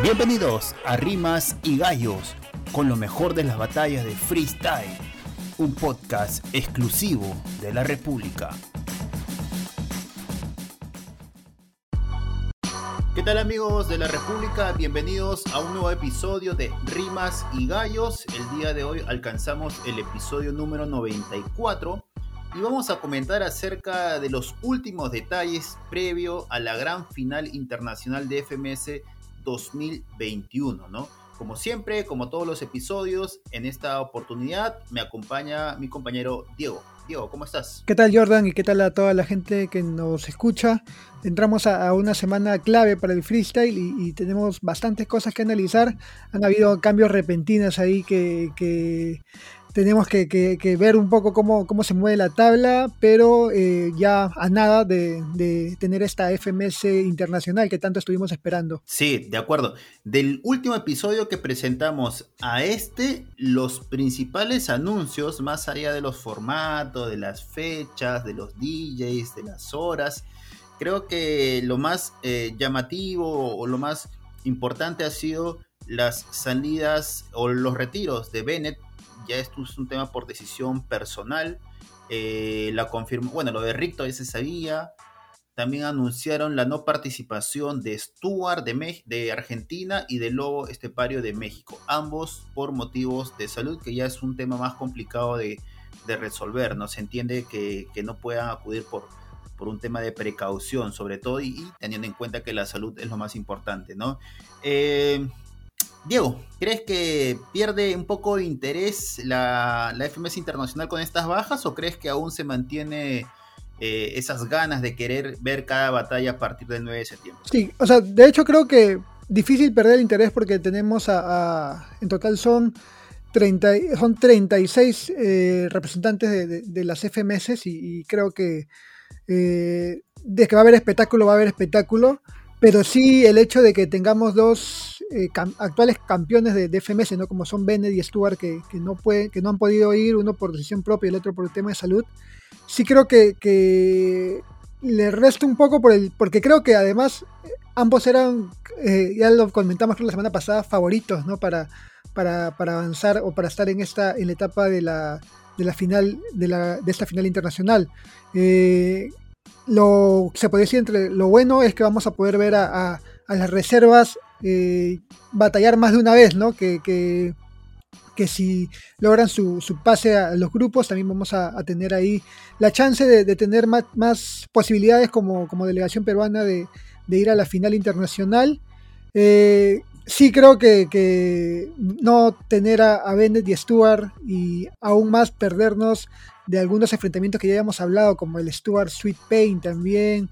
Bienvenidos a Rimas y Gallos, con lo mejor de las batallas de freestyle, un podcast exclusivo de la República. ¿Qué tal amigos de la República? Bienvenidos a un nuevo episodio de Rimas y Gallos. El día de hoy alcanzamos el episodio número 94 y vamos a comentar acerca de los últimos detalles previo a la gran final internacional de FMS 2021, ¿no? Como siempre, como todos los episodios, en esta oportunidad me acompaña mi compañero Diego. Diego, ¿cómo estás? ¿Qué tal Jordan y qué tal a toda la gente que nos escucha? Entramos a, una semana clave para el freestyle y, tenemos bastantes cosas que analizar. Han habido cambios repentinos ahí que, tenemos que, ver un poco cómo, se mueve la tabla, pero eh, ya a nada de, tener esta FMS internacional que tanto estuvimos esperando. Sí, de acuerdo. Del último episodio que presentamos a este, los principales anuncios, más allá de los formatos, de las fechas, de los DJs, de las horas, creo que lo más eh, llamativo o lo más importante ha sido las salidas o los retiros de Bennett ya esto es un tema por decisión personal. Eh, la confirmó, bueno, lo de Ricto ya se sabía. También anunciaron la no participación de Stuart de, de Argentina y de Lobo Estepario de México, ambos por motivos de salud, que ya es un tema más complicado de, resolver. No se entiende que, no puedan acudir por, por un tema de precaución, sobre todo, y, teniendo en cuenta que la salud es lo más importante, ¿no? Eh, Diego, ¿crees que pierde un poco de interés la, FMS Internacional con estas bajas o crees que aún se mantiene eh, esas ganas de querer ver cada batalla a partir del 9 de septiembre? Sí, o sea, de hecho creo que difícil perder el interés porque tenemos a, en total son 30, son 36 eh, representantes de, las FMS y, creo que eh, de que va a haber espectáculo, va a haber espectáculo. Pero sí el hecho de que tengamos dos eh, actuales campeones de, FMS, ¿no? como son Bennett y Stuart, que, no puede, que no han podido ir, uno por decisión propia y el otro por el tema de salud, sí creo que, le resta un poco por el, porque creo que además eh, ambos eran, eh, ya lo comentamos la semana pasada, favoritos ¿no? para, para, avanzar o para estar en, esta, en la etapa de la, de la final, de, la, de esta final internacional lo se puede decir entre lo bueno es que vamos a poder ver a, las reservas eh, batallar más de una vez, ¿no? Que, que, si logran su, pase a los grupos, también vamos a, tener ahí la chance de, tener más, posibilidades como, como, delegación peruana de, ir a la final internacional. Eh, sí creo que, no tener a, a Bennett y Stuart y aún más perdernos de algunos enfrentamientos que ya habíamos hablado, como el Stuart Sweet Pain también,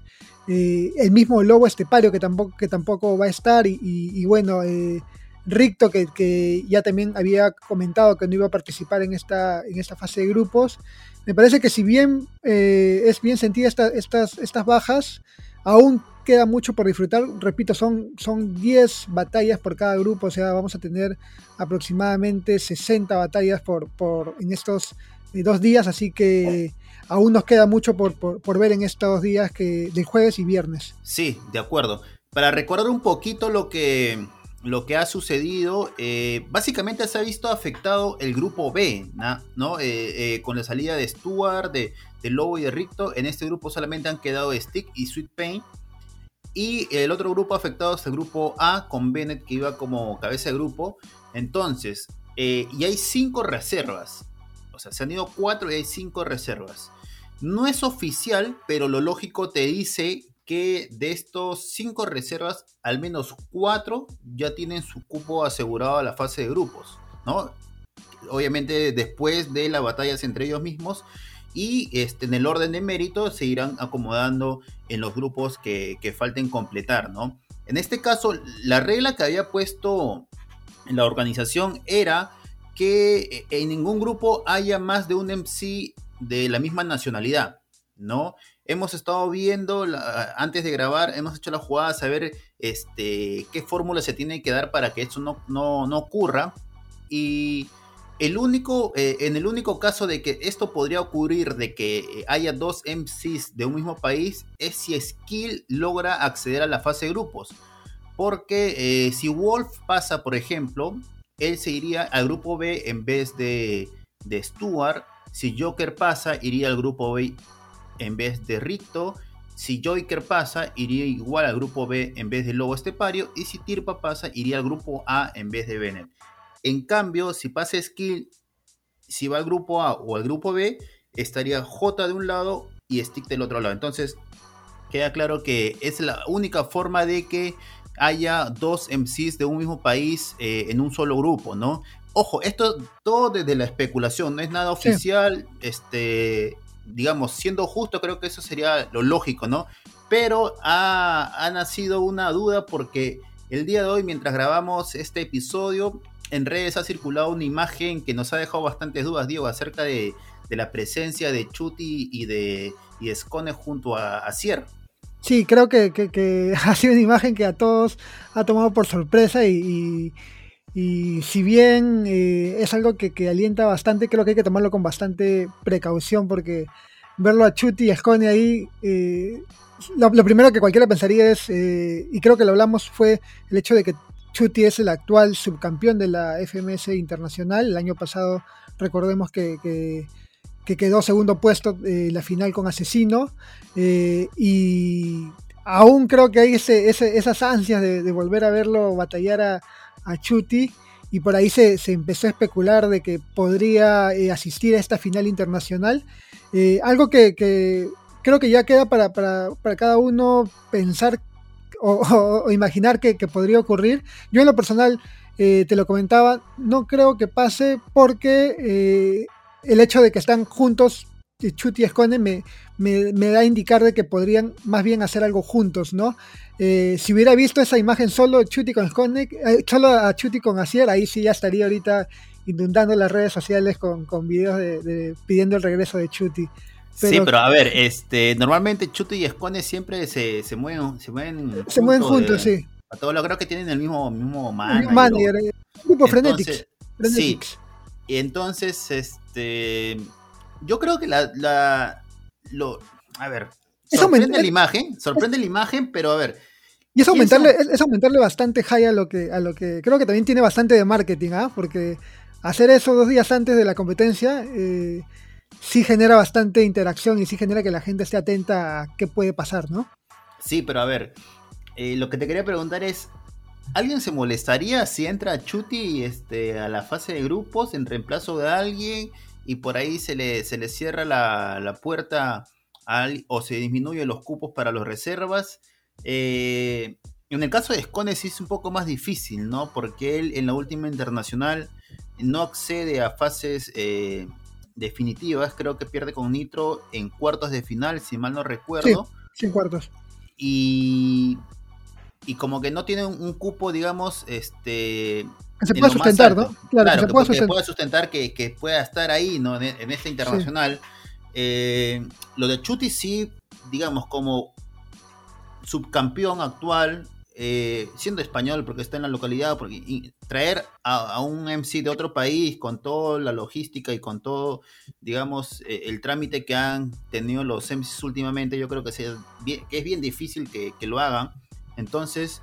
eh, el mismo Lobo Estepario que tampoco, que tampoco va a estar, y, bueno, eh, Ricto que, ya también había comentado que no iba a participar en esta, en esta fase de grupos. Me parece que si bien eh, es bien sentida estas, estas bajas, aún queda mucho por disfrutar. Repito, son, son 10 batallas por cada grupo, o sea, vamos a tener aproximadamente 60 batallas por, por, en estos dos días, así que aún nos queda mucho por, ver en estos días que, de jueves y viernes. Sí, de acuerdo. Para recordar un poquito lo que, lo que ha sucedido, eh, básicamente se ha visto afectado el grupo B, ¿no? Eh, eh, con la salida de Stuart, de, de, Lobo y de Ricto. En este grupo solamente han quedado Stick y Sweet Pain. Y el otro grupo afectado es el grupo A, con Bennett que iba como cabeza de grupo. Entonces, y hay cinco reservas. O sea, se han ido cuatro y hay cinco reservas. No es oficial, pero lo lógico te dice que de estos cinco reservas, al menos cuatro ya tienen su cupo asegurado a la fase de grupos, ¿no? Obviamente después de las batallas entre ellos mismos y este, en el orden de mérito se irán acomodando en los grupos que, que falten completar, ¿no? En este caso, la regla que había puesto la organización era que eh, en ningún grupo haya más de un MC de la misma nacionalidad, ¿no? Hemos estado viendo, antes de grabar, hemos hecho la jugada saber este, qué fórmula se tiene que dar para que esto no, no, ocurra. Y el único, eh, en el único caso de que esto podría ocurrir, de que eh, haya dos MCs de un mismo país, es si Skill logra acceder a la fase de grupos. Porque si Wolf pasa, por ejemplo, él se iría al grupo B en vez de, de Stuart. Si Joker pasa, iría al grupo B en vez de Ricto. Si Joker pasa, iría igual al grupo B en vez de Lobo Estepario. Y si Tirpa pasa, iría al grupo A en vez de Bennett. En cambio, si pasa Skill, si va al grupo A o al grupo B, estaría J de un lado y Stick del otro lado. Entonces, queda claro que es la única forma de que haya dos MCs de un mismo país eh, en un solo grupo, ¿no? Ojo, esto todo desde la especulación, no es nada oficial, este, digamos, siendo justo, creo que eso sería lo lógico, ¿no? Pero ha, ha nacido una duda porque el día de hoy, mientras grabamos este episodio, en redes ha circulado una imagen que nos ha dejado bastantes dudas, Diego, acerca de, de la presencia de Chuti y de, y Escone junto a, a Cier. Sí, creo que, ha sido una imagen que a todos ha tomado por sorpresa y, y, si bien eh, es algo que, alienta bastante, creo que hay que tomarlo con bastante precaución porque verlo a Chuti y a Scone ahí, eh, lo, lo, primero que cualquiera pensaría es, eh, y creo que lo hablamos, fue el hecho de que Chuti es el actual subcampeón de la FMS Internacional. El año pasado recordemos que, que que quedó segundo puesto eh, la final con Asesino. Eh, y aún creo que hay ese, esas ansias de, volver a verlo batallar a, Chuti. Y por ahí se, empezó a especular de que podría eh, asistir a esta final internacional. algo que, creo que ya queda para, cada uno pensar o, imaginar que, podría ocurrir. Yo en lo personal, te lo comentaba, no creo que pase porque el hecho de que están juntos, Chuti y Escone, me, me, da a indicar de que podrían más bien hacer algo juntos, ¿no? Eh, si hubiera visto esa imagen solo Chuti con Escone, eh, solo a Chuti con Asier, ahí sí ya estaría ahorita inundando las redes sociales con, con videos de, pidiendo el regreso de Chuti. sí, pero a ver, este, normalmente Chuti y Escone siempre se, se mueven, se mueven, se mueven juntos, sí. A todos lo creo que tienen el mismo, mismo manager. Eh, grupo Frenetics. Sí. Y entonces, este. Yo creo que la. la lo, a ver. Sorprende la imagen. Sorprende la imagen, pero a ver. Y es aumentarle, es aumentarle bastante high a lo que, a lo que. Creo que también tiene bastante de marketing, ¿ah? Porque hacer eso dos días antes de la competencia. Eh, sí genera bastante interacción y sí genera que la gente esté atenta a qué puede pasar, ¿no? Sí, pero a ver, eh, lo que te quería preguntar es, ¿Alguien se molestaría si entra Chuti este, a la fase de grupos en reemplazo de alguien y por ahí se le, se le cierra la, puerta o se disminuyen los cupos para las reservas? Eh, en el caso de Scone sí es un poco más difícil, ¿no? Porque él en la última internacional no accede a fases eh, definitivas. Creo que pierde con Nitro en cuartos de final, si mal no recuerdo. Sí, en cuartos. Y y como que no tiene un, cupo, digamos, este... Que se pueda sustentar, ¿no? Claro, que, se pueda sustentar, que, pueda estar ahí, ¿no? En, este internacional. Eh, lo de Chuti sí, digamos, como subcampeón actual, eh, siendo español porque está en la localidad, porque traer a, un MC de otro país con toda la logística y con todo, digamos, eh, el trámite que han tenido los MCs últimamente, yo creo que, sea que es bien difícil que, que lo hagan. Entonces,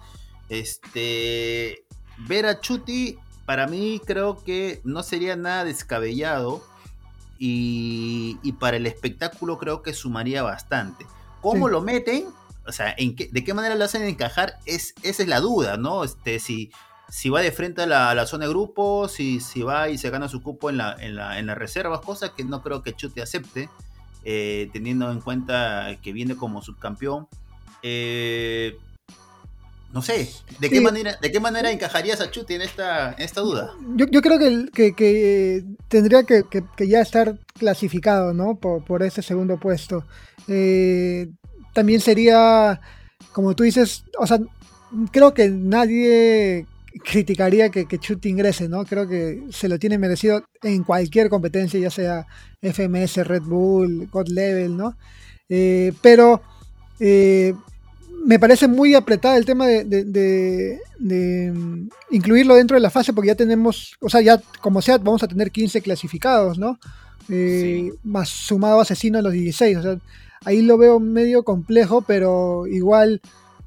este, ver a Chuti para mí creo que no sería nada descabellado y, para el espectáculo creo que sumaría bastante. ¿Cómo lo meten? O sea, ¿en ¿de qué manera lo hacen encajar? Es, esa es la duda, ¿no? Este, si, si va de frente a la, zona de grupos, si, si va y se gana su cupo en la, en la, en las reservas, cosa que no creo que Chuti acepte, eh, teniendo en cuenta que viene como subcampeón. Eh, no sé, ¿de qué, manera, ¿de qué manera encajarías a Chuti en esta, esta duda? Yo, yo creo que, que, tendría que, ya estar clasificado, ¿no? Por, por ese segundo puesto. Eh, también sería, como tú dices, o sea, creo que nadie criticaría que, que Chuti ingrese, ¿no? Creo que se lo tiene merecido en cualquier competencia, ya sea FMS, Red Bull, God Level, ¿no? Eh, pero eh, me parece muy apretada el tema de, mm, incluirlo dentro de la fase porque ya tenemos, o sea, ya como sea, vamos a tener 15 clasificados, ¿no? Eh, más sumado asesino a los 16, o sea, ahí lo veo medio complejo, pero igual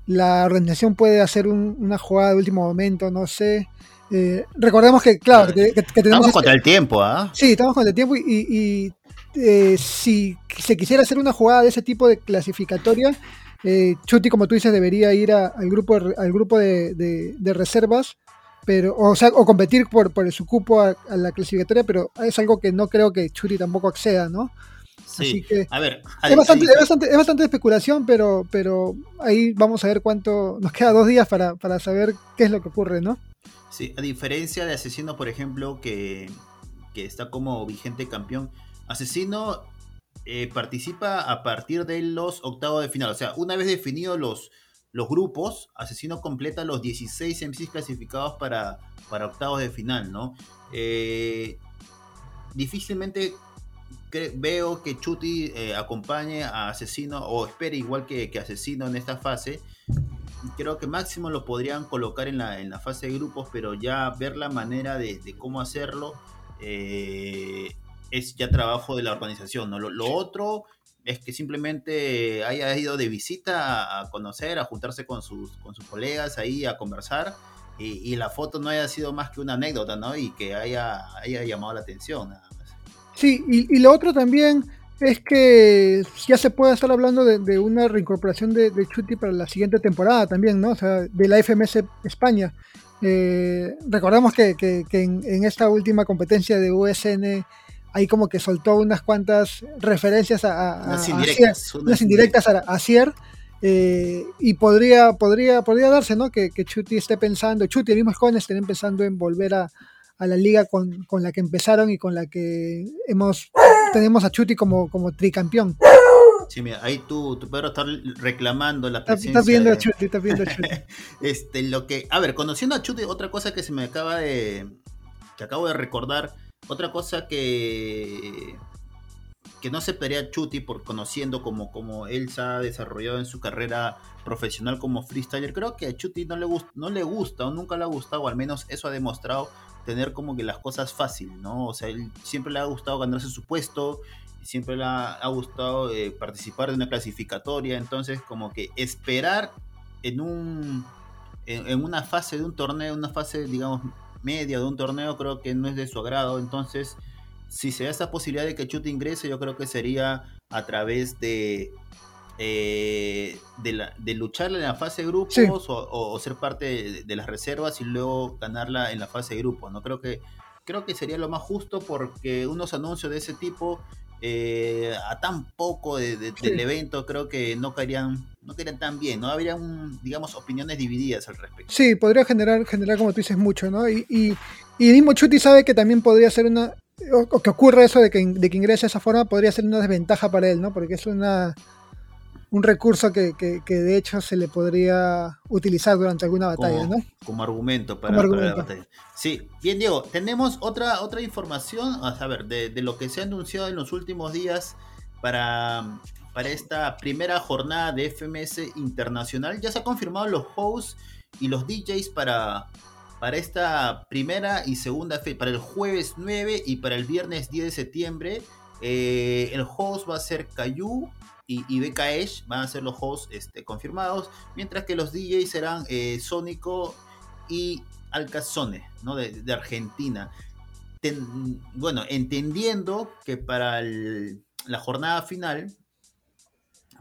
la organización puede hacer una jugada de último momento, no sé. Eh, recordemos que, claro, que, tenemos. Estamos contra el tiempo, ¿ah? Sí, estamos contra el tiempo y, eh, si se quisiera hacer una jugada de ese tipo de clasificatoria, eh, Chuti, como tú dices, debería ir al grupo, al grupo de, reservas, pero, o, sea, o competir por, por su cupo a, la clasificatoria, pero es algo que no creo que Chuti tampoco acceda, ¿no? Así que a ver, es, bastante, es, bastante, especulación, pero, pero ahí vamos a ver cuánto. Nos queda dos días para, para saber qué es lo que ocurre, ¿no? Sí, a diferencia de Asesino, por ejemplo, que, que está como vigente campeón, Asesino eh, participa a partir de los octavos de final. O sea, una vez definidos los, los grupos, Asesino completa los 16 MCs clasificados para, para octavos de final, ¿no? Eh, difícilmente veo que Chuti eh, acompañe a Asesino o espere igual que, que, Asesino en esta fase. Creo que máximo lo podrían colocar en la, en la fase de grupos, pero ya ver la manera de, cómo hacerlo es ya trabajo de la organización. ¿no? Lo, otro es que simplemente haya ido de visita a, conocer, a juntarse con sus, con sus colegas ahí, a conversar. Y, la foto no haya sido más que una anécdota, ¿no? Y que haya, haya llamado la atención. Nada más. Sí, y, lo otro también es que ya se puede estar hablando de, una reincorporación de, de, Chuti para la siguiente temporada también, ¿no? O sea, de la FMS España. Eh, recordemos que, en, en, esta última competencia de USN ahí como que soltó unas cuantas referencias a, unas indirectas, unas indirectas a, Cier. Eh, y podría, podría, podría darse, ¿no? Que, que Chuti esté pensando, Chuti y el mismo Jones estén empezando en volver a, la liga con, la que empezaron y con la que hemos tenemos a Chuti como, como tricampeón. Sí, mira, ahí tú, tu Pedro está reclamando la presencia. Estás viendo a Chuti, estás viendo a Chuti. este, lo que, a ver, conociendo a Chuti, otra cosa que se me acaba de, que acabo de recordar, otra cosa que que no se pelea Chuti por conociendo como, como él se ha desarrollado en su carrera profesional como freestyler, creo que a Chuti no le, gusta, no le gusta o nunca le ha gustado, o al menos eso ha demostrado tener como que las cosas fáciles, ¿no? O sea, él siempre le ha gustado ganarse su puesto, siempre le ha, gustado eh, participar de una clasificatoria, entonces como que esperar en un en, una fase de un torneo, una fase digamos media de un torneo creo que no es de su agrado. Entonces, si se da esa posibilidad de que Chute ingrese, yo creo que sería a través de, eh, de, lucharla en la fase de grupos o, ser parte de, las reservas y luego ganarla en la fase de grupos. ¿no? Creo que, creo que sería lo más justo porque unos anuncios de ese tipo eh, a tan poco del evento creo que no caerían no querían tan bien, ¿no? Habrían, digamos, opiniones divididas al respecto. Sí, podría generar, generar como tú dices, mucho, ¿no? Y, y, y mismo Chuti sabe que también podría ser una, o, que ocurra eso de que, de que ingrese de esa forma, podría ser una desventaja para él, ¿no? Porque es una un recurso que, que, de hecho se le podría utilizar durante alguna batalla, ¿no? Como argumento para, la batalla. Sí, bien Diego, tenemos otra, otra información, a saber, de, de lo que se ha anunciado en los últimos días para para esta primera jornada de FMS Internacional. Ya se han confirmado los hosts y los DJs para, para esta primera y segunda fe, para el jueves 9 y para el viernes 10 de septiembre. Eh, el host va a ser Cayu y, y van a ser los hosts este, confirmados, mientras que los DJs serán eh, Sónico y Alcazone, ¿no? de, Argentina. bueno, entendiendo que para la jornada final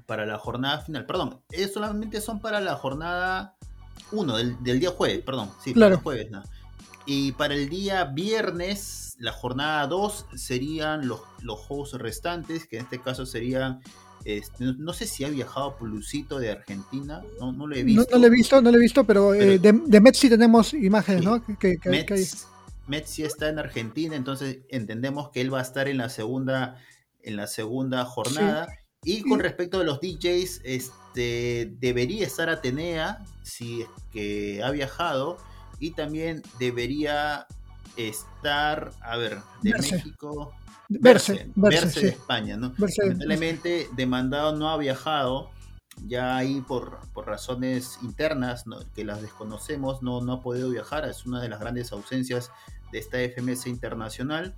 para la jornada final. Perdón, es solamente son para la jornada 1 del, día jueves, perdón. Sí, claro. jueves, ¿no? Y para el día viernes, la jornada 2 serían los, los juegos restantes, que en este caso serían este, no, sé si ha viajado Plusito de Argentina, no, no lo he visto. No, lo he visto, no lo he visto, pero, eh, de, de Metz sí tenemos imágenes, ¿no? Que, Metz, sí está en Argentina, entonces entendemos que él va a estar en la segunda, en la segunda jornada. Y con respecto a los DJs, este, debería estar Atenea, si es que ha viajado, y también debería estar, a ver, de México. Verse, verse, de España, ¿no? Lamentablemente, demandado no ha viajado, ya ahí por, por razones internas que las desconocemos, no, no ha podido viajar, es una de las grandes ausencias de esta FMS internacional.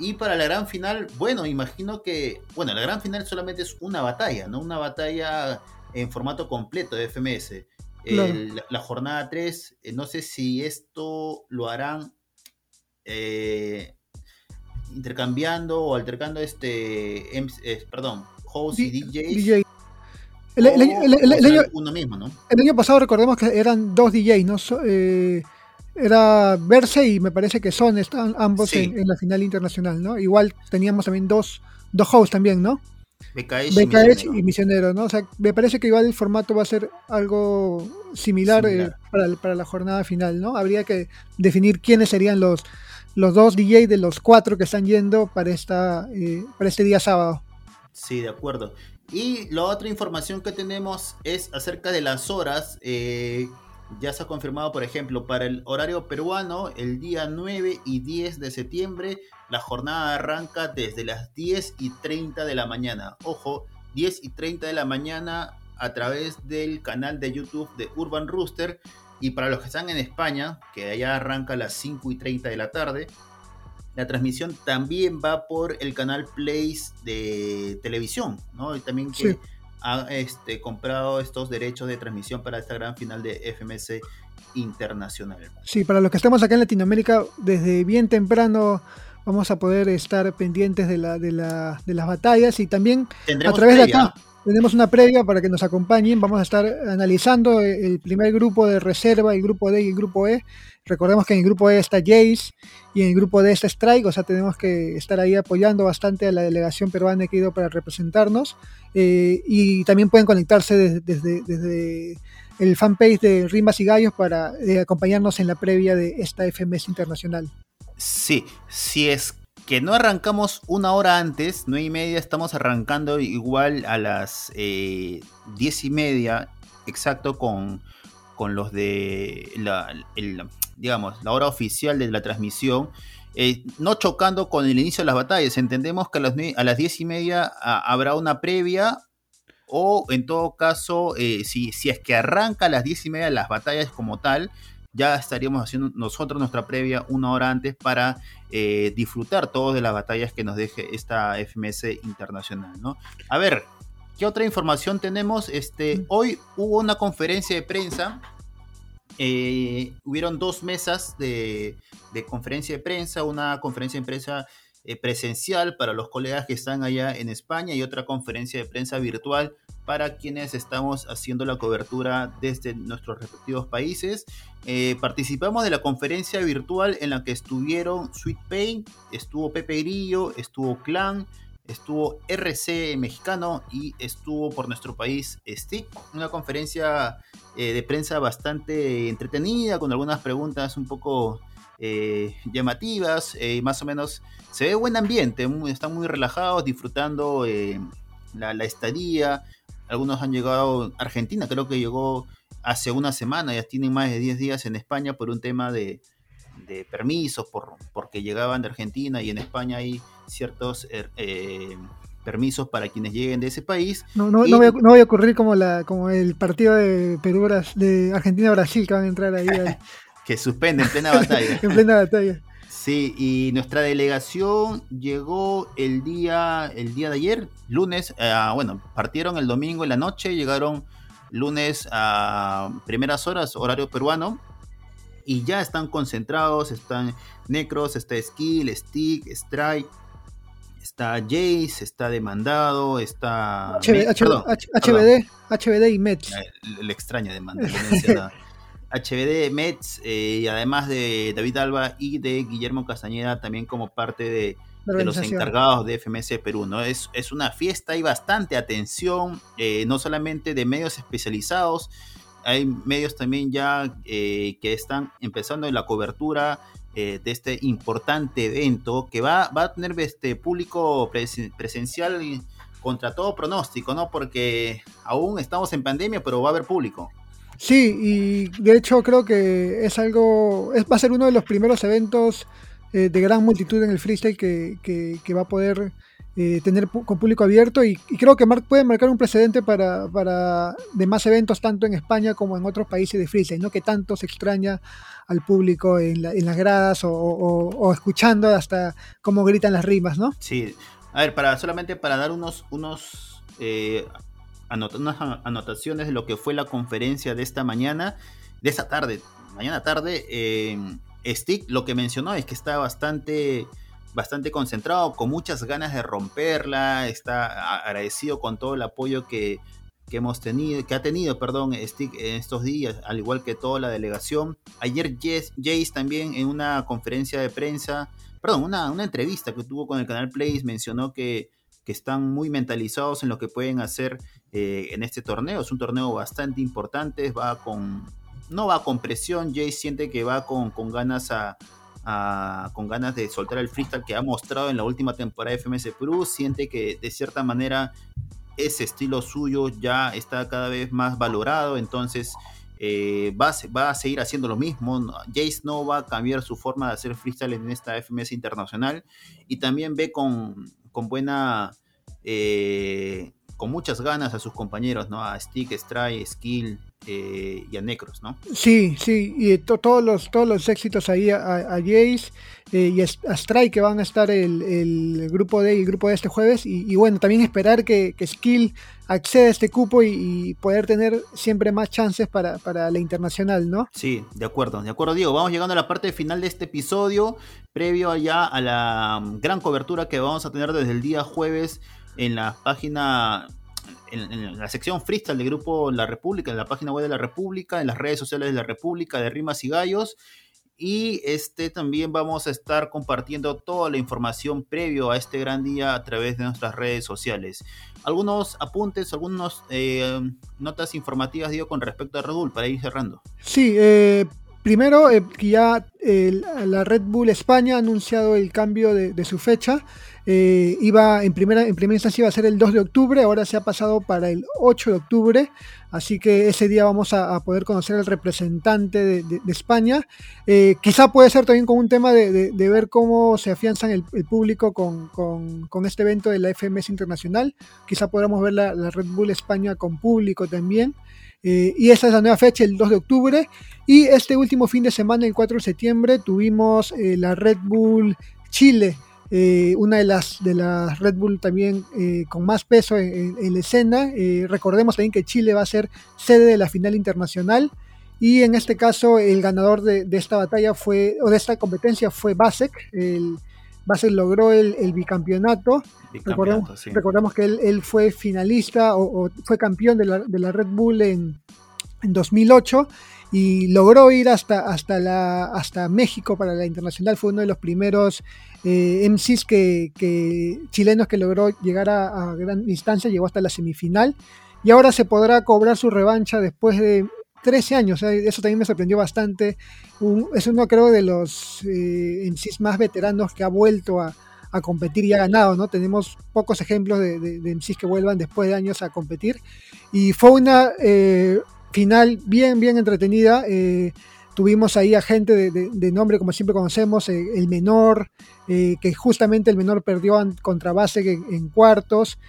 Y para la gran final, bueno, imagino que, bueno, la gran final solamente es una batalla, ¿no? Una batalla en formato completo de FMS. la, jornada 3. Eh, no sé si esto lo harán eh, intercambiando o altercando este, perdón, host y DJs. El, año, pasado recordemos que eran dos DJs, ¿no? Eh, era Verse y me parece que Son están ambos en, la final internacional, ¿no? Igual teníamos también dos, dos hosts también, ¿no? BKS, y, Misionero. ¿no? O sea, me parece que igual el formato va a ser algo similar, eh, para, la jornada final, ¿no? Habría que definir quiénes serían los, los dos DJ de los cuatro que están yendo para, esta, eh, para este día sábado. Sí, de acuerdo. Y la otra información que tenemos es acerca de las horas. Eh, ya se ha confirmado, por ejemplo, para el horario peruano, el día 9 y 10 de septiembre, la jornada arranca desde las 10 y 30 de la mañana. Ojo, 10 y 30 de la mañana a través del canal de YouTube de Urban Rooster. Y para los que están en España, que allá arranca a las 5 y 30 de la tarde, la transmisión también va por el canal Place de televisión, que ha este, comprado estos derechos de transmisión para esta gran final de FMS internacional. Sí, para los que estamos acá en Latinoamérica, desde bien temprano vamos a poder estar pendientes de, la, de, la, de las batallas y también a través de acá tenemos una previa para que nos acompañen. Vamos a estar analizando el primer grupo de reserva, el grupo D y el grupo E. Recordemos que en el grupo E está Jace y en el grupo D está Strike, o sea, tenemos que estar ahí apoyando bastante a la delegación peruana que ha ido para representarnos. Eh, y también pueden conectarse desde, desde, el fanpage de Rimas y Gallos para eh, acompañarnos en la previa de esta FMS internacional. Sí, si es que no arrancamos una hora antes, nueve y media, estamos arrancando igual a las eh, diez y media, exacto con, con los de la, digamos, la hora oficial de la transmisión. Eh, no chocando con el inicio de las batallas. Entendemos que a las, a las diez y media habrá una previa o en todo caso, eh, si, si, es que arranca a las diez y media las batallas como tal, ya estaríamos haciendo nosotros nuestra previa una hora antes para eh, disfrutar todos de las batallas que nos deje esta FMS internacional, ¿no? A ver, ¿qué otra información tenemos? Este, hoy hubo una conferencia de prensa. Eh, hubieron dos mesas de, de, conferencia de prensa, una conferencia de prensa eh, presencial para los colegas que están allá en España y otra conferencia de prensa virtual para quienes estamos haciendo la cobertura desde nuestros respectivos países. Eh, participamos de la conferencia virtual en la que estuvieron Sweet Pain, estuvo Pepe Grillo, estuvo Clan, estuvo RC mexicano y estuvo por nuestro país Stick. Una conferencia eh, de prensa bastante entretenida, con algunas preguntas un poco eh, llamativas, eh, más o menos se ve buen ambiente, están muy relajados, disfrutando eh, la, estadía. Algunos han llegado a Argentina, creo que llegó hace una semana, ya tienen más de 10 días en España por un tema de, permisos, por, porque llegaban de Argentina y en España hay ciertos er, permisos para quienes lleguen de ese país. No, no, no, voy, a, ocurrir como, la, como el partido de Perú, de Argentina-Brasil que van a entrar ahí. que suspende en plena batalla. en plena batalla. Sí, y nuestra delegación llegó el día, el día de ayer, lunes, eh, bueno, partieron el domingo en la noche, llegaron lunes a primeras horas, horario peruano, y ya están concentrados, están Necros, está Skill, Stick, Strike, está Jace, está Demandado, está... HBD, HBD y Mets. Le, extraña Demandado. HBD, Mets, eh, y además de David Alba y de Guillermo Castañeda, también como parte de, los encargados de FMS Perú. ¿no? Es, es una fiesta, hay bastante atención, eh, no solamente de medios especializados, hay medios también ya eh, que están empezando en la cobertura de este importante evento que va, va a tener este público presencial contra todo pronóstico, ¿no? Porque aún estamos en pandemia, pero va a haber público. Sí, y de hecho creo que es algo, es, va a ser uno de los primeros eventos eh, de gran multitud en el freestyle que, que, va a poder eh, tener con público abierto y, creo que puede marcar un precedente para, para demás eventos tanto en España como en otros países de freestyle, ¿no? que tanto se extraña al público en, en las gradas o, o, escuchando hasta cómo gritan las rimas, ¿no? Sí, a ver, para solamente para dar unos, unos eh, unas anotaciones de lo que fue la conferencia de esta mañana, de esta tarde, mañana tarde. Eh, Stick lo que mencionó es que está bastante bastante concentrado, con muchas ganas de romperla, está agradecido con todo el apoyo que, hemos tenido, que ha tenido, perdón, Stick en estos días, al igual que toda la delegación. Ayer Jace también en una conferencia de prensa, perdón, una, una entrevista que tuvo con el canal Place mencionó que, que están muy mentalizados en lo que pueden hacer eh, en este torneo. Es un torneo bastante importante, va con, no va con presión, Jace siente que va con, con ganas a, con ganas de soltar el freestyle que ha mostrado en la última temporada de FMS Pro, siente que de cierta manera ese estilo suyo ya está cada vez más valorado, entonces eh, va, va, a seguir haciendo lo mismo. Jace no va a cambiar su forma de hacer freestyle en esta FMS internacional y también ve con, con buena... Eh, con muchas ganas a sus compañeros, ¿no? A Stick, Stray, Skill, eh, y a Necros, ¿no? Sí, sí, y todos, los, todos los éxitos ahí a, Jace eh, y a Strike que van a estar el, grupo de el grupo de este jueves y, bueno, también esperar que, Skill acceda a este cupo y, poder tener siempre más chances para, la internacional, ¿no? Sí, de acuerdo, de acuerdo, Diego. Vamos llegando a la parte final de este episodio, previo ya a la gran cobertura que vamos a tener desde el día jueves en la página en, la sección freestyle del grupo La República, en la página web de La República, en las redes sociales de La República, de Rimas y Gallos. Y este también vamos a estar compartiendo toda la información previo a este gran día a través de nuestras redes sociales. Algunos apuntes, algunas eh, notas informativas, digo, con respecto a Red para ir cerrando. Sí, eh, primero eh, ya la Red Bull España ha anunciado el cambio de su fecha. Eh, iba en primera, en primera instancia iba a ser el 2 de octubre, ahora se ha pasado para el 8 de octubre, así que ese día vamos a, poder conocer al representante de, España. Eh, quizá puede ser también con un tema de, ver cómo se afianzan el, público con, este evento de la FMS Internacional. Quizá podamos ver la, Red Bull España con público también. Eh, y esa es la nueva fecha, el 2 de octubre. Y este último fin de semana, el 4 de septiembre, tuvimos la Red Bull Chile eh, una de las, de las Red Bull también eh, con más peso en, la escena. Eh, recordemos también que Chile va a ser sede de la final internacional y en este caso el ganador de, esta batalla fue, o de esta competencia fue Basek. El, Basek logró el, bicampeonato. recordemos, que él, fue finalista o, fue campeón de la, de la Red Bull en, en 2008 y logró ir hasta, hasta, la, hasta México para la internacional. Fue uno de los primeros eh, MCs que, chilenos que logró llegar a, gran instancia, llegó hasta la semifinal. Y ahora se podrá cobrar su revancha después de 13 años. Eso también me sorprendió bastante. es uno, creo, de los eh, más veteranos que ha vuelto a, competir y ha ganado, ¿no? Tenemos pocos ejemplos de, de, MCs que vuelvan después de años a competir. Y fue una eh, final bien, bien entretenida. Eh, tuvimos ahí a gente de, nombre, como siempre conocemos, eh, el menor, eh, que justamente el menor perdió contra base en, cuartos.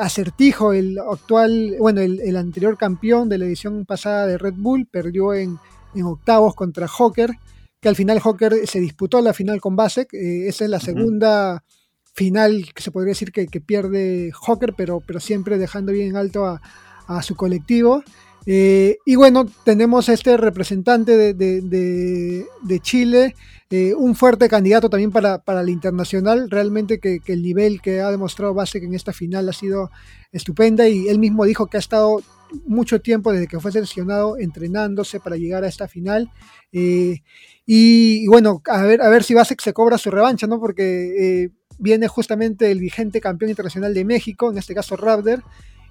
Acertijo, el actual, bueno, el, anterior campeón de la edición pasada de Red Bull, perdió en, octavos contra Hawker, que al final Hawker se disputó la final con Basek. esa es la segunda final que se podría decir que, pierde Hawker, pero, pero siempre dejando bien alto a, a su colectivo. Eh, y bueno, tenemos este representante de, Chile, eh, un fuerte candidato también para, para la internacional. Realmente que, el nivel que ha demostrado Base en esta final ha sido estupenda y él mismo dijo que ha estado mucho tiempo desde que fue seleccionado entrenándose para llegar a esta final. Eh, y, bueno, a ver, a ver si Basek se cobra su revancha, ¿no? Porque viene justamente el vigente campeón internacional de México, en este caso Raptor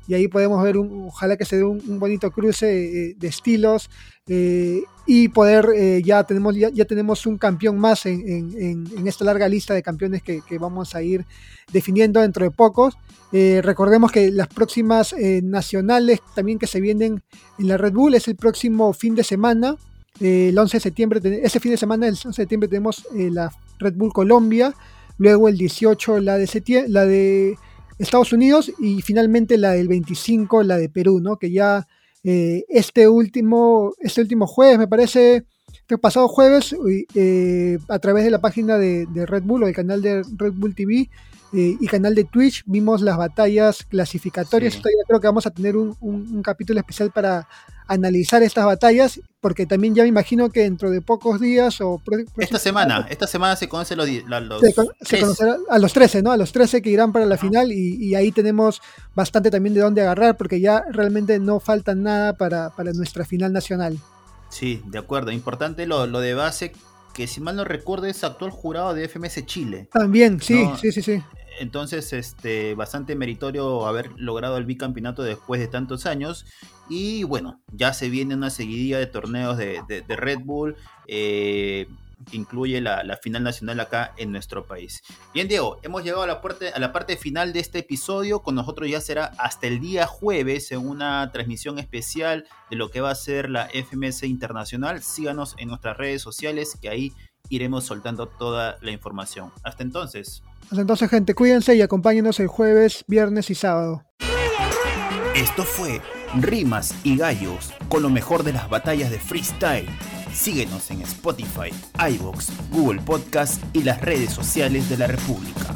y ahí podemos ver, un, ojalá que se dé un, bonito cruce eh, de estilos eh, y poder, eh, ya, tenemos, ya, tenemos un campeón más en, esta larga lista de campeones que, vamos a ir definiendo dentro de pocos. recordemos que las próximas nacionales también que se vienen en la Red Bull es el próximo fin de semana. el 11 de septiembre, ese fin de semana, el 11 de septiembre, tenemos la Red Bull Colombia. Luego el 18 la de, la de Estados Unidos y finalmente la del 25, la de Perú, ¿no? Que ya eh, este, último, este último jueves, me parece, Este pasado jueves, eh, a través de la página de, Red Bull o el canal de Red Bull TV eh, y canal de Twitch, vimos las batallas clasificatorias. creo que vamos a tener un capítulo especial para analizar estas batallas, porque también ya me imagino que dentro de pocos días o... Esta semana, esta semana se conoce los... los se, conocerá a los 13, ¿no? A los 13 que irán para la final y, ahí tenemos bastante también de dónde agarrar, porque ya realmente no falta nada para, nuestra final nacional. Sí, de acuerdo. Importante lo, lo de base, que si mal no recuerdo es actual jurado de FMS Chile. También, sí, sí, sí, sí. Entonces, este, bastante meritorio haber logrado el bicampeonato después de tantos años. Y bueno, ya se viene una seguidilla de torneos de, Red Bull. Eh, que incluye la, final nacional acá en nuestro país. Bien, Diego, hemos llegado a la, parte, a la parte final de este episodio. Con nosotros ya será hasta el día jueves en una transmisión especial de lo que va a ser la FMS Internacional. Síganos en nuestras redes sociales que ahí iremos soltando toda la información. Hasta entonces. Hasta entonces, gente, cuídense y acompáñenos el jueves, viernes y sábado. Esto fue Rimas y Gallos con lo mejor de las batallas de freestyle. Síguenos en Spotify, iVoox, Google Podcast y las redes sociales de la República.